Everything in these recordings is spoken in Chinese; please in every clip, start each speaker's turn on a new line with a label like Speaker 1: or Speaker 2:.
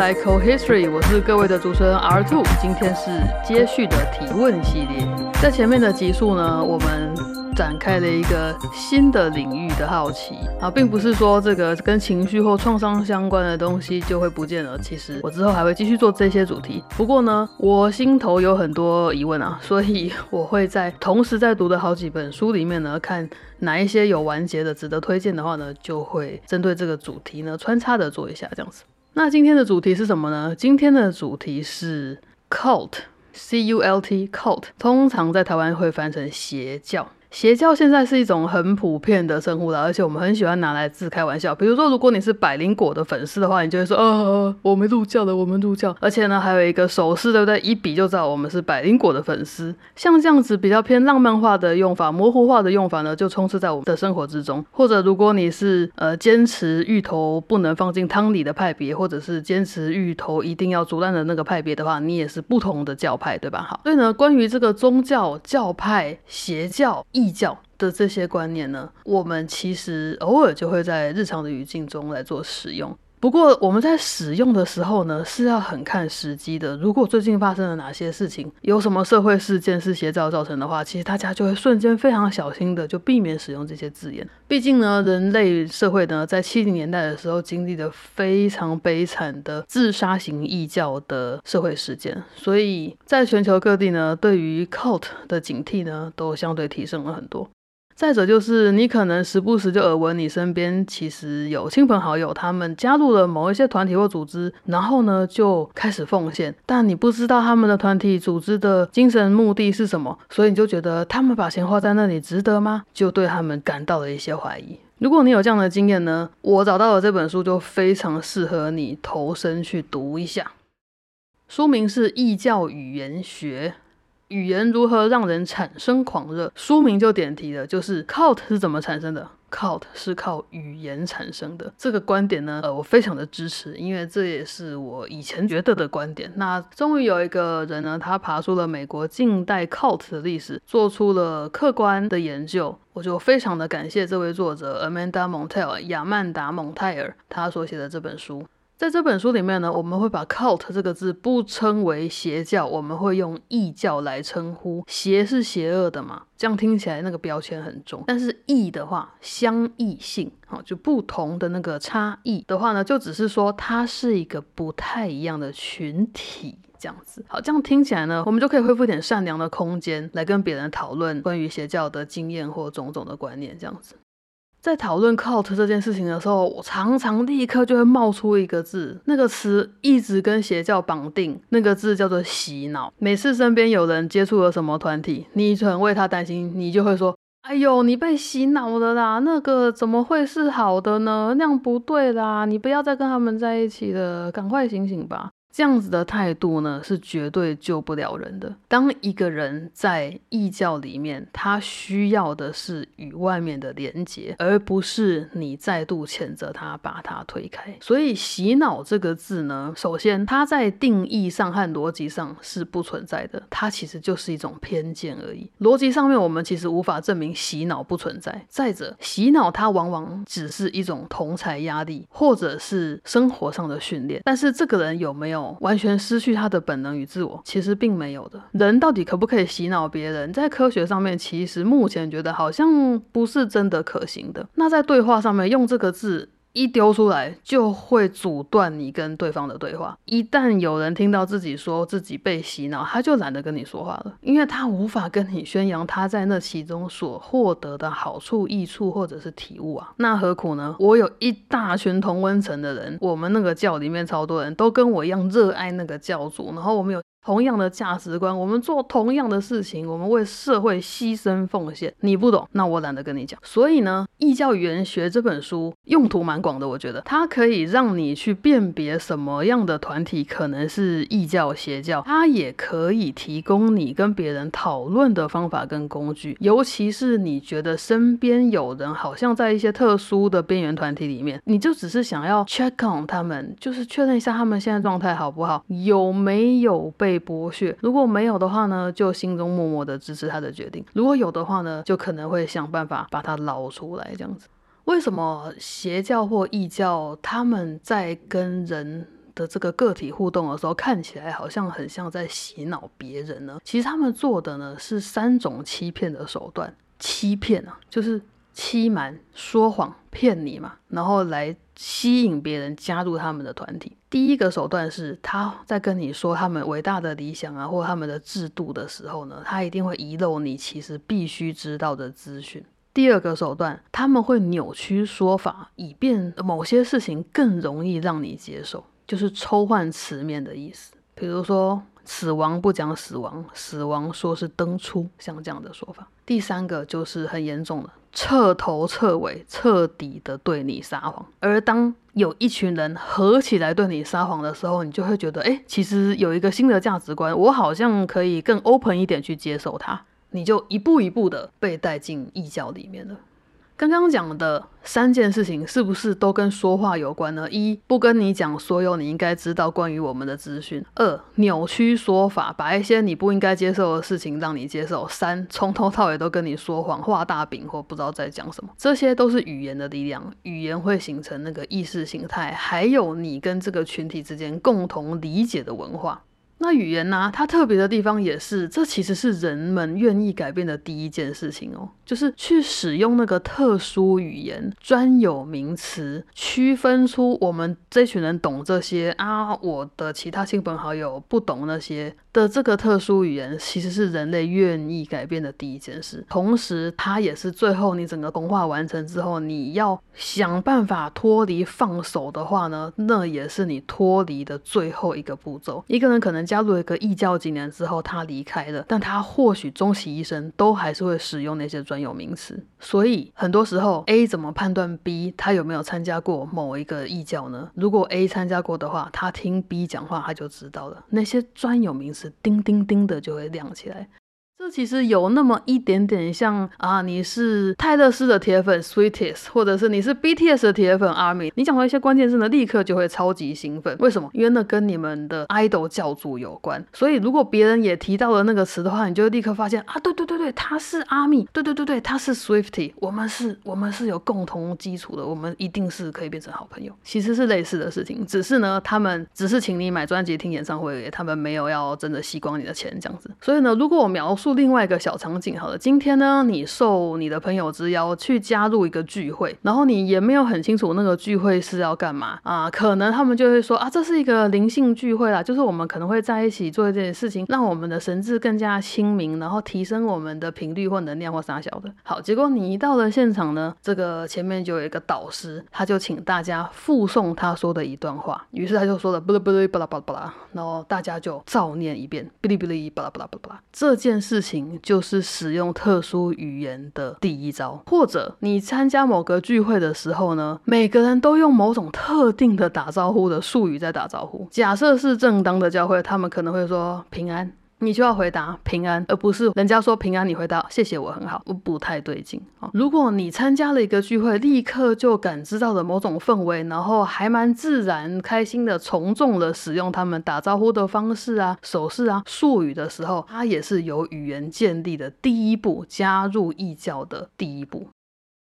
Speaker 1: Psycho History，我是各位的主持人 R Two，今天是接续的提问系列，在前面的集数呢，我们展开了一个新的领域的好奇啊，并不是说这个跟情绪或创伤相关的东西就会不见了。其实我之后还会继续做这些主题。不过呢，我心头有很多疑问啊，所以我会在同时在读的好几本书里面呢，看哪一些有完结的值得推荐的话呢，就会针对这个主题呢穿插的做一下这样子。那今天的主题是什么呢？今天的主题是 cult，c u l t cult，通常在台湾会翻成邪教。邪教现在是一种很普遍的称呼了，而且我们很喜欢拿来自开玩笑。比如说，如果你是百灵果的粉丝的话，你就会说：“呃，我们入教的，我们入教。”而且呢，还有一个手势，对不对？一比就知道我们是百灵果的粉丝。像这样子比较偏浪漫化的用法、模糊化的用法呢，就充斥在我们的生活之中。或者，如果你是呃坚持芋头不能放进汤里的派别，或者是坚持芋头一定要煮烂的那个派别的话，你也是不同的教派，对吧？好，所以呢，关于这个宗教、教派、邪教。异教的这些观念呢，我们其实偶尔就会在日常的语境中来做使用。不过我们在使用的时候呢，是要很看时机的。如果最近发生了哪些事情，有什么社会事件是邪教造成的话，其实大家就会瞬间非常小心的就避免使用这些字眼。毕竟呢，人类社会呢，在七零年代的时候经历了非常悲惨的自杀型异教的社会事件，所以在全球各地呢，对于 cult 的警惕呢，都相对提升了很多。再者就是，你可能时不时就耳闻你身边其实有亲朋好友，他们加入了某一些团体或组织，然后呢就开始奉献，但你不知道他们的团体组织的精神目的是什么，所以你就觉得他们把钱花在那里值得吗？就对他们感到了一些怀疑。如果你有这样的经验呢，我找到了这本书就非常适合你投身去读一下，书名是《异教语言学》。语言如何让人产生狂热？书名就点题了，就是 cult 是怎么产生的？cult 是靠语言产生的。这个观点呢，呃，我非常的支持，因为这也是我以前觉得的观点。那终于有一个人呢，他爬出了美国近代 cult 的历史，做出了客观的研究。我就非常的感谢这位作者 Amanda Montel 亚曼达蒙泰尔他所写的这本书。在这本书里面呢，我们会把 cult 这个字不称为邪教，我们会用异教来称呼。邪是邪恶的嘛，这样听起来那个标签很重。但是异的话，相异性，好，就不同的那个差异的话呢，就只是说它是一个不太一样的群体，这样子。好，这样听起来呢，我们就可以恢复一点善良的空间，来跟别人讨论关于邪教的经验或种种的观念，这样子。在讨论 cult 这件事情的时候，我常常立刻就会冒出一个字，那个词一直跟邪教绑定，那个字叫做洗脑。每次身边有人接触了什么团体，你很为他担心，你就会说：“哎呦，你被洗脑了啦！那个怎么会是好的呢？那样不对啦！你不要再跟他们在一起了，赶快醒醒吧！”这样子的态度呢，是绝对救不了人的。当一个人在异教里面，他需要的是与外面的连接，而不是你再度谴责他，把他推开。所以“洗脑”这个字呢，首先它在定义上和逻辑上是不存在的，它其实就是一种偏见而已。逻辑上面，我们其实无法证明洗脑不存在。再者，洗脑它往往只是一种同才压力，或者是生活上的训练，但是这个人有没有？完全失去他的本能与自我，其实并没有的。人到底可不可以洗脑别人？在科学上面，其实目前觉得好像不是真的可行的。那在对话上面，用这个字。一丢出来就会阻断你跟对方的对话。一旦有人听到自己说自己被洗脑，他就懒得跟你说话了，因为他无法跟你宣扬他在那其中所获得的好处、益处或者是体悟啊。那何苦呢？我有一大群同温层的人，我们那个教里面超多人都跟我一样热爱那个教主，然后我们有。同样的价值观，我们做同样的事情，我们为社会牺牲奉献。你不懂，那我懒得跟你讲。所以呢，《异教语言学》这本书用途蛮广的，我觉得它可以让你去辨别什么样的团体可能是异教邪教，它也可以提供你跟别人讨论的方法跟工具。尤其是你觉得身边有人好像在一些特殊的边缘团体里面，你就只是想要 check on 他们，就是确认一下他们现在状态好不好，有没有被。被剥削，如果没有的话呢，就心中默默的支持他的决定；如果有的话呢，就可能会想办法把他捞出来，这样子。为什么邪教或异教他们在跟人的这个个体互动的时候，看起来好像很像在洗脑别人呢？其实他们做的呢是三种欺骗的手段。欺骗啊，就是欺瞒、说谎、骗你嘛，然后来吸引别人加入他们的团体。第一个手段是他在跟你说他们伟大的理想啊，或他们的制度的时候呢，他一定会遗漏你其实必须知道的资讯。第二个手段，他们会扭曲说法，以便某些事情更容易让你接受，就是抽换词面的意思。比如说，死亡不讲死亡，死亡说是登出，像这样的说法。第三个就是很严重的，彻头彻尾、彻底的对你撒谎。而当有一群人合起来对你撒谎的时候，你就会觉得，哎，其实有一个新的价值观，我好像可以更 open 一点去接受它。你就一步一步的被带进异教里面了。刚刚讲的三件事情是不是都跟说话有关呢？一不跟你讲所有你应该知道关于我们的资讯；二扭曲说法，把一些你不应该接受的事情让你接受；三从头到尾都跟你说谎，画大饼或不知道在讲什么。这些都是语言的力量，语言会形成那个意识形态，还有你跟这个群体之间共同理解的文化。那语言呢？它特别的地方也是，这其实是人们愿意改变的第一件事情哦，就是去使用那个特殊语言、专有名词，区分出我们这群人懂这些啊，我的其他亲朋好友不懂那些。的这个特殊语言其实是人类愿意改变的第一件事，同时它也是最后你整个动画完成之后，你要想办法脱离放手的话呢，那也是你脱离的最后一个步骤。一个人可能加入一个异教几年之后，他离开了，但他或许终其一生都还是会使用那些专有名词。所以很多时候，A 怎么判断 B 他有没有参加过某一个异教呢？如果 A 参加过的话，他听 B 讲话他就知道了那些专有名词。叮叮叮的就会亮起来。其实有那么一点点像啊，你是泰勒斯的铁粉 Sweetest，或者是你是 BTS 的铁粉 Army，你讲到一些关键字呢，立刻就会超级兴奋。为什么？因为那跟你们的 idol 教主有关。所以如果别人也提到了那个词的话，你就立刻发现啊，对对对对，他是 Army，对对对对，他是 Swifty，我们是，我们是有共同基础的，我们一定是可以变成好朋友。其实是类似的事情，只是呢，他们只是请你买专辑、听演唱会，他们没有要真的吸光你的钱这样子。所以呢，如果我描述。另外一个小场景，好了，今天呢，你受你的朋友之邀去加入一个聚会，然后你也没有很清楚那个聚会是要干嘛啊？可能他们就会说啊，这是一个灵性聚会啦，就是我们可能会在一起做一件事情，让我们的神智更加清明，然后提升我们的频率或能量或啥小的。好，结果你一到了现场呢，这个前面就有一个导师，他就请大家附送他说的一段话，于是他就说了不啦不啦巴拉巴拉巴拉，然后大家就照念一遍，哔哩哔哩巴拉巴拉巴拉，这件事。情情就是使用特殊语言的第一招，或者你参加某个聚会的时候呢，每个人都用某种特定的打招呼的术语在打招呼。假设是正当的教会，他们可能会说平安。你就要回答平安，而不是人家说平安，你回答谢谢我很好，不不太对劲啊。如果你参加了一个聚会，立刻就感知到了某种氛围，然后还蛮自然、开心的从众的使用他们打招呼的方式啊、手势啊、术语的时候，它也是由语言建立的第一步，加入异教的第一步。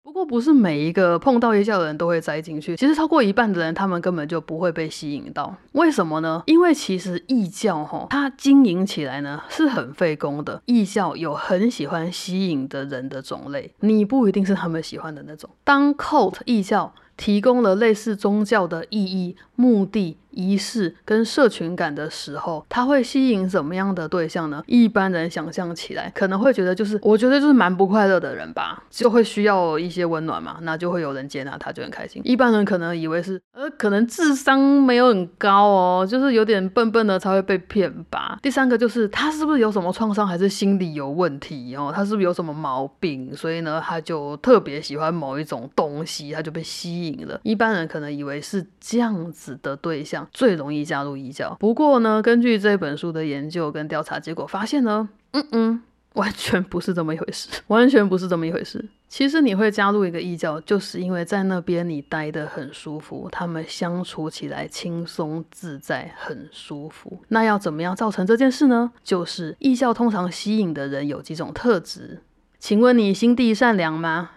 Speaker 1: 不过不是每一个碰到异教的人都会栽进去，其实超过一半的人他们根本就不会被吸引到。为什么呢？因为其实异教哈，它经营起来呢是很费工的。异教有很喜欢吸引的人的种类，你不一定是他们喜欢的那种。当 cult 异教。提供了类似宗教的意义、目的、仪式跟社群感的时候，它会吸引什么样的对象呢？一般人想象起来可能会觉得，就是我觉得就是蛮不快乐的人吧，就会需要一些温暖嘛，那就会有人接纳他，就很开心。一般人可能以为是，呃，可能智商没有很高哦，就是有点笨笨的才会被骗吧。第三个就是他是不是有什么创伤，还是心理有问题哦？他是不是有什么毛病？所以呢，他就特别喜欢某一种东西，他就被吸引。了，一般人可能以为是这样子的对象最容易加入异教。不过呢，根据这本书的研究跟调查结果发现呢，嗯嗯，完全不是这么一回事，完全不是这么一回事。其实你会加入一个异教，就是因为在那边你待得很舒服，他们相处起来轻松自在，很舒服。那要怎么样造成这件事呢？就是异教通常吸引的人有几种特质。请问你心地善良吗？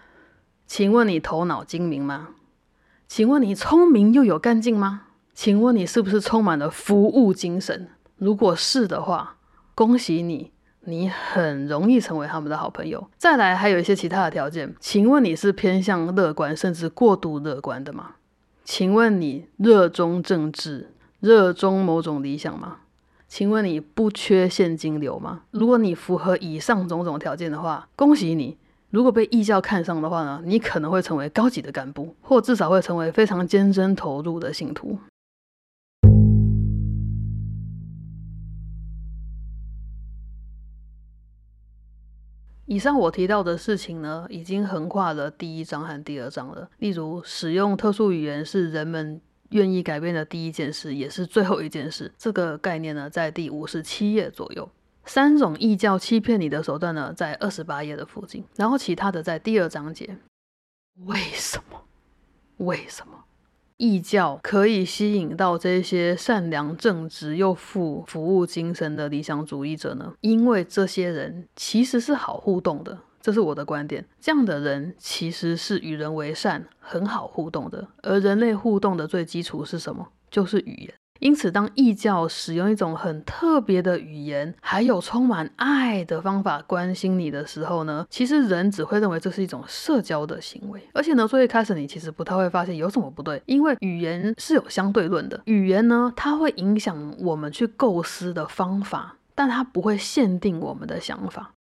Speaker 1: 请问你头脑精明吗？请问你聪明又有干劲吗？请问你是不是充满了服务精神？如果是的话，恭喜你，你很容易成为他们的好朋友。再来，还有一些其他的条件，请问你是偏向乐观甚至过度乐观的吗？请问你热衷政治，热衷某种理想吗？请问你不缺现金流吗？如果你符合以上种种条件的话，恭喜你。如果被异教看上的话呢，你可能会成为高级的干部，或至少会成为非常坚贞投入的信徒。以上我提到的事情呢，已经横跨了第一章和第二章了。例如，使用特殊语言是人们愿意改变的第一件事，也是最后一件事。这个概念呢，在第五十七页左右。三种异教欺骗你的手段呢，在二十八页的附近，然后其他的在第二章节。为什么？为什么异教可以吸引到这些善良正直又富服务精神的理想主义者呢？因为这些人其实是好互动的，这是我的观点。这样的人其实是与人为善，很好互动的。而人类互动的最基础是什么？就是语言。因此，当异教使用一种很特别的语言，还有充满爱的方法关心你的时候呢，其实人只会认为这是一种社交的行为。而且呢，最一开始你其实不太会发现有什么不对，因为语言是有相对论的。语言呢，它会影响我们去构思的方法，但它不会限定我们的想法。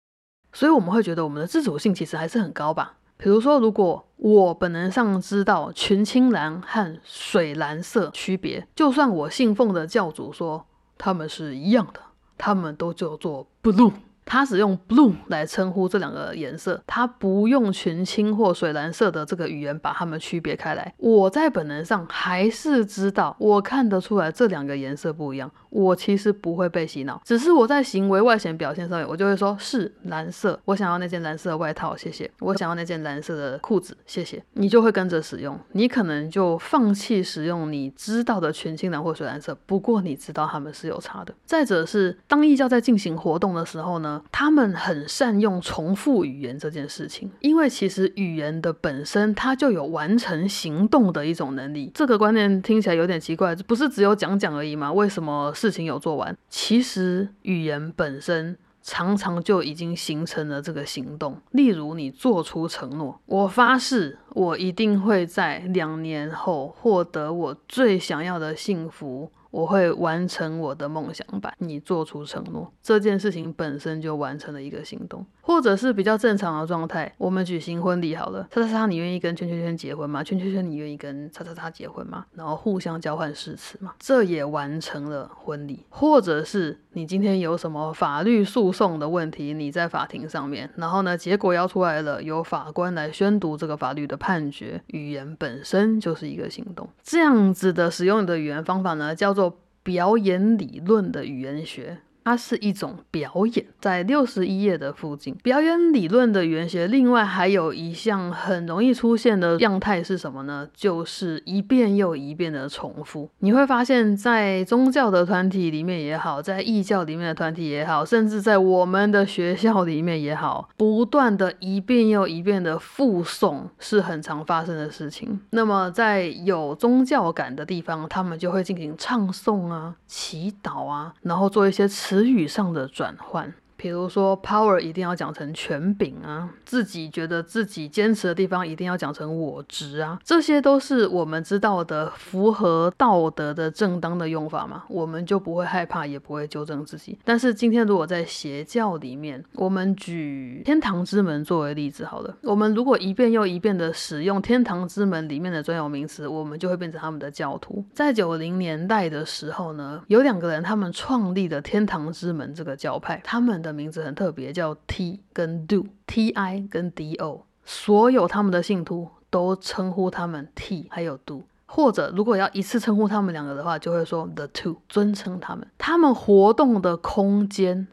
Speaker 1: 所以我们会觉得我们的自主性其实还是很高吧。比如说，如果我本能上知道群青蓝和水蓝色区别，就算我信奉的教主说他们是一样的，他们都叫做 blue。他使用 blue 来称呼这两个颜色，他不用群青或水蓝色的这个语言把它们区别开来。我在本能上还是知道，我看得出来这两个颜色不一样。我其实不会被洗脑，只是我在行为外显表现上面，我就会说是蓝色，我想要那件蓝色的外套，谢谢。我想要那件蓝色的裤子，谢谢。你就会跟着使用，你可能就放弃使用你知道的全青蓝或水蓝色。不过你知道它们是有差的。再者是，当异教在进行活动的时候呢？他们很善用重复语言这件事情，因为其实语言的本身它就有完成行动的一种能力。这个观念听起来有点奇怪，不是只有讲讲而已吗？为什么事情有做完？其实语言本身常常就已经形成了这个行动。例如，你做出承诺，我发誓，我一定会在两年后获得我最想要的幸福。我会完成我的梦想版。你做出承诺，这件事情本身就完成了一个行动。或者是比较正常的状态，我们举行婚礼好了。叉叉叉，你愿意跟圈圈圈结婚吗？圈圈圈，你愿意跟叉叉叉结婚吗？然后互相交换誓词嘛，这也完成了婚礼。或者是你今天有什么法律诉讼的问题，你在法庭上面，然后呢，结果要出来了，由法官来宣读这个法律的判决。语言本身就是一个行动，这样子的使用你的语言方法呢，叫做表演理论的语言学。它是一种表演，在六十一页的附近。表演理论的原学，另外还有一项很容易出现的样态是什么呢？就是一遍又一遍的重复。你会发现在宗教的团体里面也好，在异教里面的团体也好，甚至在我们的学校里面也好，不断的一遍又一遍的复诵是很常发生的事情。那么在有宗教感的地方，他们就会进行唱诵啊、祈祷啊，然后做一些词。词语上的转换。比如说，power 一定要讲成权柄啊，自己觉得自己坚持的地方一定要讲成我执啊，这些都是我们知道的符合道德的正当的用法嘛，我们就不会害怕，也不会纠正自己。但是今天如果在邪教里面，我们举天堂之门作为例子好了，我们如果一遍又一遍的使用天堂之门里面的专有名词，我们就会变成他们的教徒。在九零年代的时候呢，有两个人他们创立了天堂之门这个教派，他们。的名字很特别，叫 T 跟 Do，T I 跟 D O，所有他们的信徒都称呼他们 T 还有 Do，或者如果要一次称呼他们两个的话，就会说 The Two，尊称他们。他们活动的空间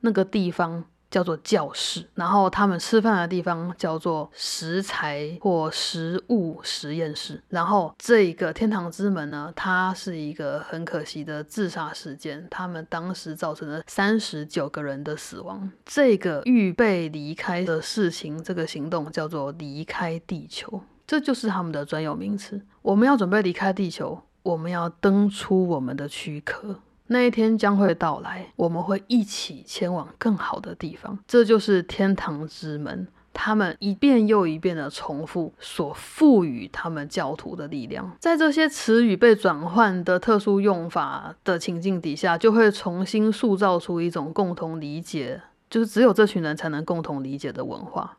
Speaker 1: 那个地方叫做教室，然后他们吃饭的地方叫做食材或食物实验室。然后这个天堂之门呢，它是一个很可惜的自杀事件，他们当时造成了三十九个人的死亡。这个预备离开的事情，这个行动叫做离开地球，这就是他们的专有名词。我们要准备离开地球，我们要登出我们的躯壳。那一天将会到来，我们会一起前往更好的地方。这就是天堂之门。他们一遍又一遍的重复所赋予他们教徒的力量。在这些词语被转换的特殊用法的情境底下，就会重新塑造出一种共同理解，就是只有这群人才能共同理解的文化。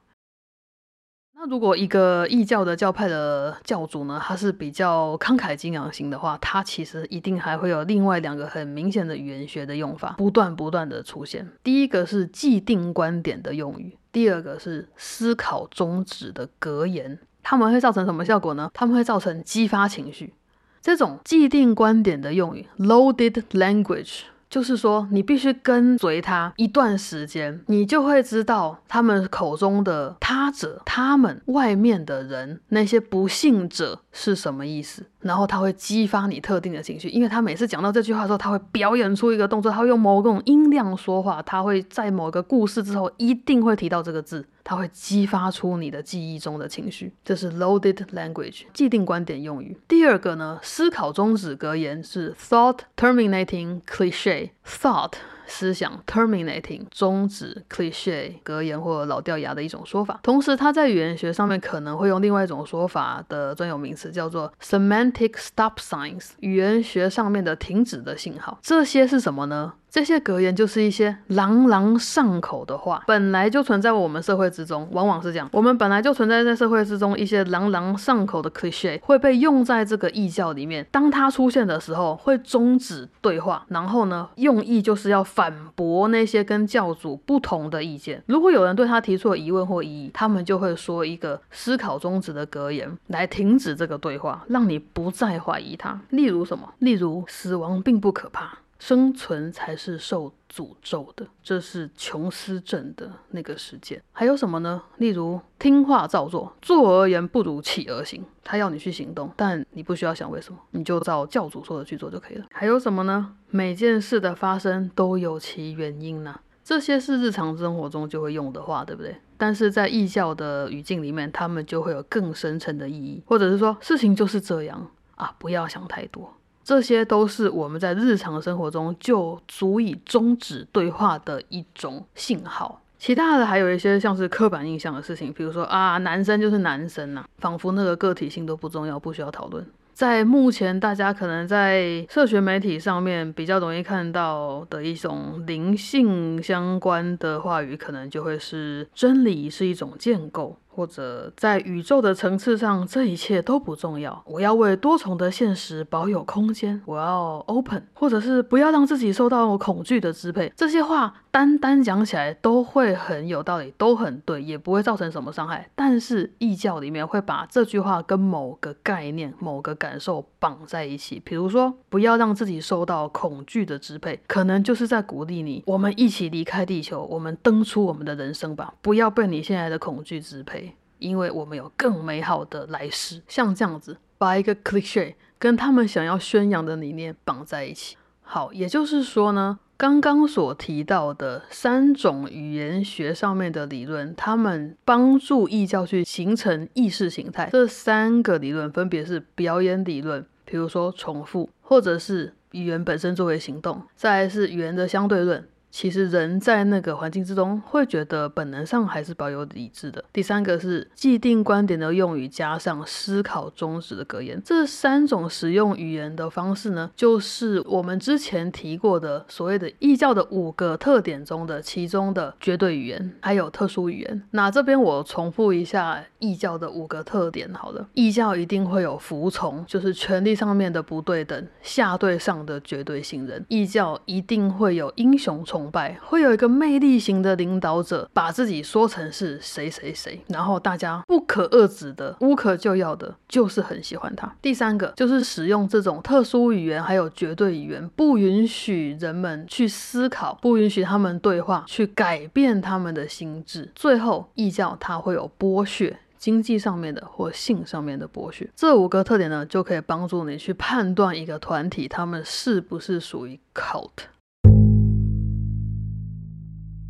Speaker 1: 如果一个异教的教派的教主呢，他是比较慷慨激昂型的话，他其实一定还会有另外两个很明显的语言学的用法，不断不断的出现。第一个是既定观点的用语，第二个是思考宗旨的格言。他们会造成什么效果呢？他们会造成激发情绪。这种既定观点的用语，loaded language。就是说，你必须跟随他一段时间，你就会知道他们口中的他者、他们外面的人那些不幸者是什么意思。然后他会激发你特定的情绪，因为他每次讲到这句话的时候，他会表演出一个动作，他会用某种音量说话，他会在某个故事之后一定会提到这个字，他会激发出你的记忆中的情绪。这是 loaded language 既定观点用语。第二个呢，思考终止格言是 thought terminating cliche thought。思想 terminating 终止 cliche 格言或老掉牙的一种说法，同时它在语言学上面可能会用另外一种说法的专有名词叫做 semantic stop signs 语言学上面的停止的信号。这些是什么呢？这些格言就是一些朗朗上口的话，本来就存在我们社会之中，往往是这样。我们本来就存在在社会之中一些朗朗上口的 cliche 会被用在这个异教里面。当它出现的时候，会终止对话，然后呢，用意就是要反驳那些跟教主不同的意见。如果有人对他提出了疑问或异议，他们就会说一个思考终止的格言来停止这个对话，让你不再怀疑他。例如什么？例如死亡并不可怕。生存才是受诅咒的，这是琼斯镇的那个事件。还有什么呢？例如听话照做，做而言不如起而行。他要你去行动，但你不需要想为什么，你就照教主说的去做就可以了。还有什么呢？每件事的发生都有其原因呢。这些是日常生活中就会用的话，对不对？但是在异教的语境里面，他们就会有更深层的意义，或者是说事情就是这样啊，不要想太多。这些都是我们在日常生活中就足以终止对话的一种信号。其他的还有一些像是刻板印象的事情，比如说啊，男生就是男生呐，仿佛那个个体性都不重要，不需要讨论。在目前大家可能在社群媒体上面比较容易看到的一种灵性相关的话语，可能就会是真理是一种建构。或者在宇宙的层次上，这一切都不重要。我要为多重的现实保有空间，我要 open，或者是不要让自己受到恐惧的支配。这些话单单讲起来都会很有道理，都很对，也不会造成什么伤害。但是异教里面会把这句话跟某个概念、某个感受绑在一起。比如说，不要让自己受到恐惧的支配，可能就是在鼓励你，我们一起离开地球，我们登出我们的人生吧，不要被你现在的恐惧支配。因为我们有更美好的来世，像这样子把一个 cliche 跟他们想要宣扬的理念绑在一起。好，也就是说呢，刚刚所提到的三种语言学上面的理论，他们帮助异教去形成意识形态。这三个理论分别是表演理论，比如说重复，或者是语言本身作为行动，再来是语言的相对论。其实人在那个环境之中，会觉得本能上还是保有理智的。第三个是既定观点的用语加上思考终止的格言，这三种使用语言的方式呢，就是我们之前提过的所谓的异教的五个特点中的其中的绝对语言，还有特殊语言。那这边我重复一下异教的五个特点。好了，异教一定会有服从，就是权力上面的不对等，下对上的绝对信任。异教一定会有英雄崇。崇拜，会有一个魅力型的领导者，把自己说成是谁谁谁，然后大家不可遏制的、无可救药的，就是很喜欢他。第三个就是使用这种特殊语言，还有绝对语言，不允许人们去思考，不允许他们对话，去改变他们的心智。最后，异教它会有剥削。经济上面的或性上面的剥削，这五个特点呢，就可以帮助你去判断一个团体他们是不是属于 cult。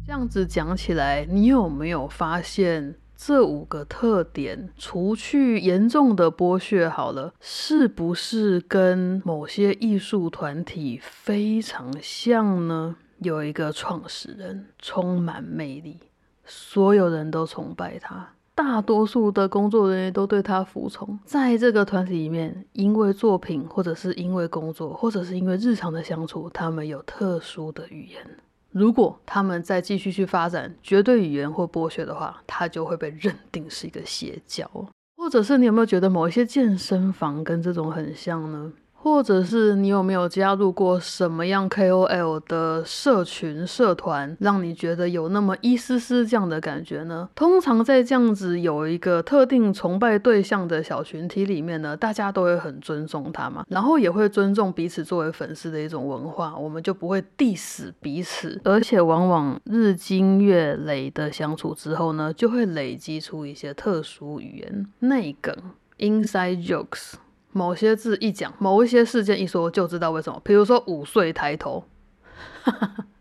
Speaker 1: 这样子讲起来，你有没有发现这五个特点，除去严重的剥削好了，是不是跟某些艺术团体非常像呢？有一个创始人充满魅力，所有人都崇拜他。大多数的工作人员都对他服从，在这个团体里面，因为作品，或者是因为工作，或者是因为日常的相处，他们有特殊的语言。如果他们再继续去发展绝对语言或剥削的话，他就会被认定是一个邪教。或者是你有没有觉得某一些健身房跟这种很像呢？或者是你有没有加入过什么样 KOL 的社群社团，让你觉得有那么一丝丝这样的感觉呢？通常在这样子有一个特定崇拜对象的小群体里面呢，大家都会很尊重他嘛，然后也会尊重彼此作为粉丝的一种文化，我们就不会 diss 彼此，而且往往日积月累的相处之后呢，就会累积出一些特殊语言、内梗、inside jokes。某些字一讲，某一些事件一说，就知道为什么。比如说午睡抬头。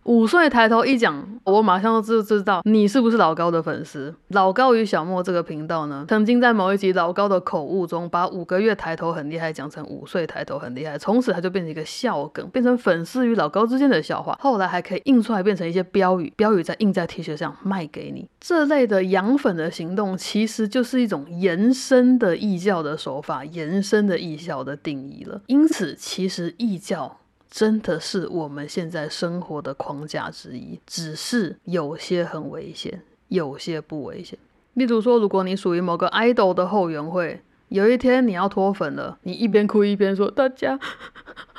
Speaker 1: 五岁抬头一讲，我马上就知道你是不是老高的粉丝。老高与小莫这个频道呢，曾经在某一集老高的口误中，把五个月抬头很厉害讲成五岁抬头很厉害，从此他就变成一个笑梗，变成粉丝与老高之间的笑话。后来还可以印出来变成一些标语，标语再印在 T 恤上卖给你。这类的养粉的行动，其实就是一种延伸的异教的手法，延伸的异教的定义了。因此，其实异教。真的是我们现在生活的框架之一，只是有些很危险，有些不危险。例如说，如果你属于某个 idol 的后援会，有一天你要脱粉了，你一边哭一边说：“大家，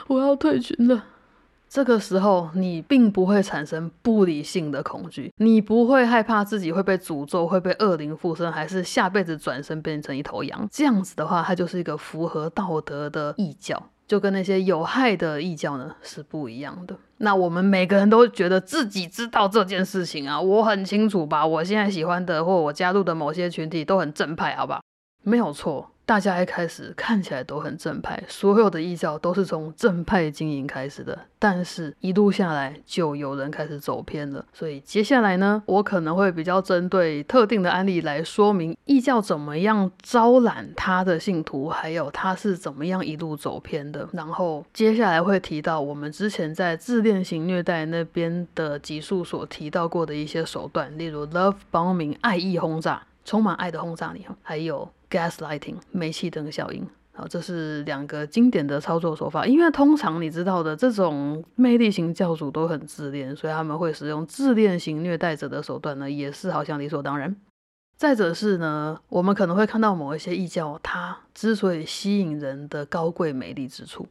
Speaker 1: 我要退群了。”这个时候，你并不会产生不理性的恐惧，你不会害怕自己会被诅咒，会被恶灵附身，还是下辈子转身变成一头羊。这样子的话，它就是一个符合道德的异教。就跟那些有害的异教呢是不一样的。那我们每个人都觉得自己知道这件事情啊，我很清楚吧？我现在喜欢的或我加入的某些群体都很正派，好吧？没有错。大家一开始看起来都很正派，所有的异教都是从正派经营开始的，但是一路下来就有人开始走偏了。所以接下来呢，我可能会比较针对特定的案例来说明异教怎么样招揽他的信徒，还有他是怎么样一路走偏的。然后接下来会提到我们之前在自恋型虐待那边的集数所提到过的一些手段，例如 love bombing 爱意轰炸，充满爱的轰炸你，还有。Gaslighting 煤气灯效应，好，这是两个经典的操作手法。因为通常你知道的，这种魅力型教主都很自恋，所以他们会使用自恋型虐待者的手段呢，也是好像理所当然。再者是呢，我们可能会看到某一些异教，它之所以吸引人的高贵美丽之处。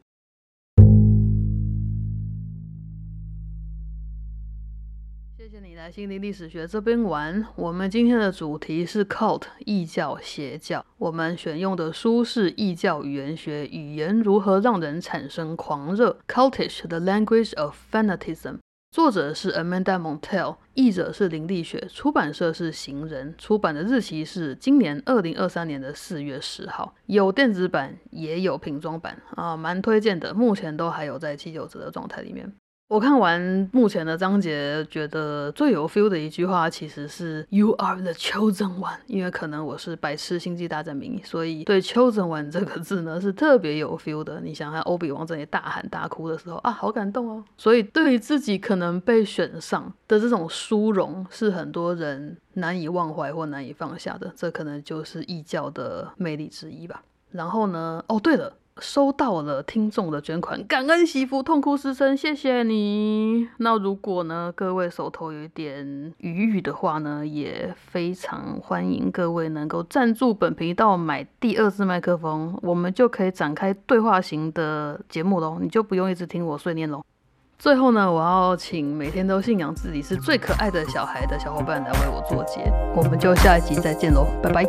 Speaker 1: 来心灵历史学这边玩。我们今天的主题是 cult 异教邪教。我们选用的书是《异教语言学：语言如何让人产生狂热》（Cultish: The Language of Fanatism）。作者是 Amanda Montell，译者是林立雪，出版社是行人，出版的日期是今年二零二三年的四月十号。有电子版，也有瓶装版啊，蛮推荐的。目前都还有在七九折的状态里面。我看完目前的章节，觉得最有 feel 的一句话其实是 "You are the chosen one"，因为可能我是白痴星际大战迷，所以对 chosen one 这个字呢是特别有 feel 的。你想看欧比王这里大喊大哭的时候啊，好感动哦。所以对于自己可能被选上的这种殊荣，是很多人难以忘怀或难以放下的。这可能就是异教的魅力之一吧。然后呢，哦对了。收到了听众的捐款，感恩媳妇痛哭失声，谢谢你。那如果呢，各位手头有一点余裕的话呢，也非常欢迎各位能够赞助本频道买第二支麦克风，我们就可以展开对话型的节目喽，你就不用一直听我碎念喽。最后呢，我要请每天都信仰自己是最可爱的小孩的小伙伴来为我做结，我们就下一集再见喽，拜拜。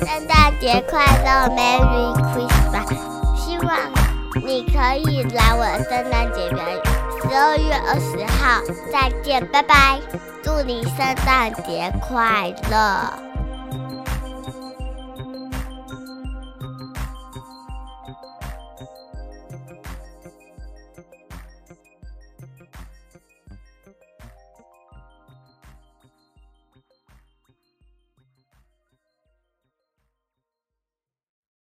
Speaker 2: 圣诞节快乐，Merry Christmas！希望你可以来我圣诞节表演，十二月二十号，再见，拜拜！祝你圣诞节快乐！